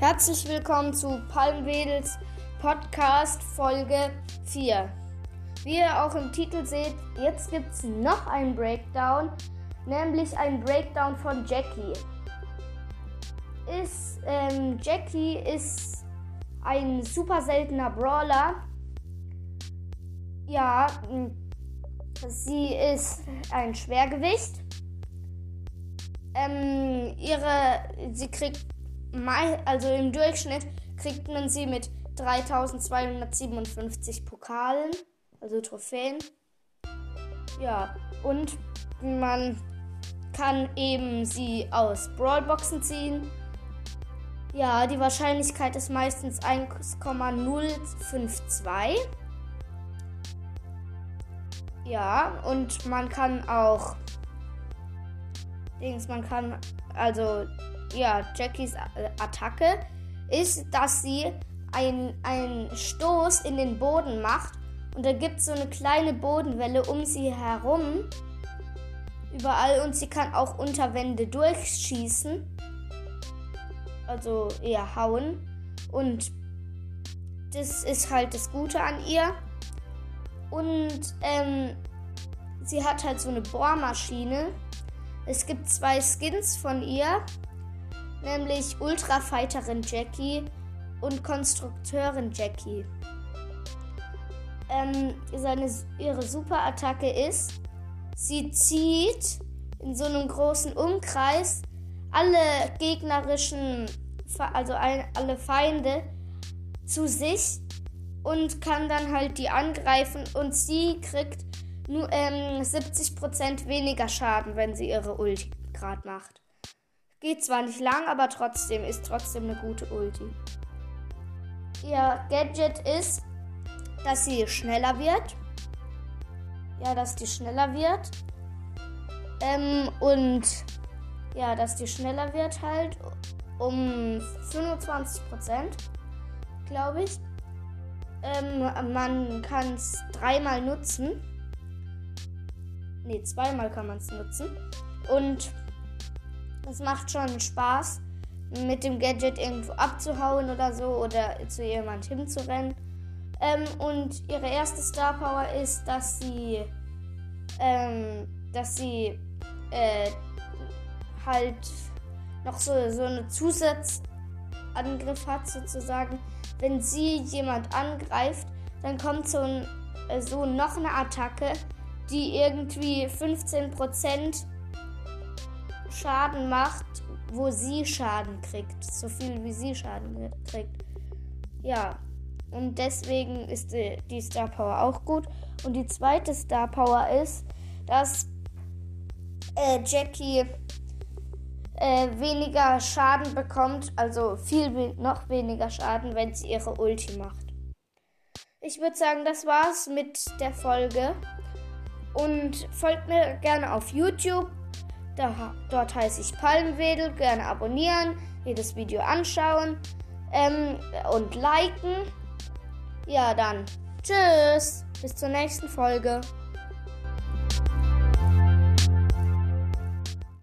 Herzlich willkommen zu Palmwedels Podcast Folge 4. Wie ihr auch im Titel seht, jetzt gibt es noch einen Breakdown, nämlich ein Breakdown von Jackie. Ist, ähm, Jackie ist ein super seltener Brawler. Ja, sie ist ein Schwergewicht. Ähm, ihre, sie kriegt, also im Durchschnitt kriegt man sie mit 3257 Pokalen, also Trophäen. Ja, und man kann eben sie aus Brawlboxen ziehen. Ja, die Wahrscheinlichkeit ist meistens 1,052. Ja, und man kann auch Dings, man kann also ja, Jackies Attacke ist, dass sie einen Stoß in den Boden macht und da gibt es so eine kleine Bodenwelle um sie herum überall und sie kann auch unter Wände durchschießen. Also eher hauen. Und das ist halt das Gute an ihr. Und ähm, sie hat halt so eine Bohrmaschine. Es gibt zwei Skins von ihr, nämlich Ultrafighterin Jackie und Konstrukteurin Jackie. Ähm, seine, ihre Superattacke ist, sie zieht in so einem großen Umkreis alle gegnerischen, also ein, alle Feinde zu sich und kann dann halt die angreifen und sie kriegt nur ähm, 70% weniger Schaden, wenn sie ihre Ulti gerade macht. Geht zwar nicht lang, aber trotzdem ist trotzdem eine gute Ulti. Ihr Gadget ist, dass sie schneller wird. Ja, dass die schneller wird. Ähm, und ja, dass die schneller wird halt um 25% glaube ich. Ähm, man kann es dreimal nutzen. Ne, zweimal kann man es nutzen. Und es macht schon Spaß, mit dem Gadget irgendwo abzuhauen oder so oder zu jemand hinzurennen. Ähm, und ihre erste Star Power ist, dass sie, ähm, dass sie äh, halt noch so, so eine Zusatzangriff hat sozusagen. Wenn sie jemand angreift, dann kommt so, ein, äh, so noch eine Attacke, die irgendwie 15% Schaden macht, wo sie Schaden kriegt. So viel wie sie Schaden kriegt. Ja. Und deswegen ist die, die Star Power auch gut. Und die zweite Star Power ist, dass äh, Jackie äh, weniger Schaden bekommt, also viel we noch weniger Schaden, wenn sie ihre Ulti macht. Ich würde sagen, das war's mit der Folge. Und folgt mir gerne auf YouTube. Da, dort heiße ich Palmwedel. Gerne abonnieren, jedes Video anschauen ähm, und liken. Ja, dann tschüss. Bis zur nächsten Folge.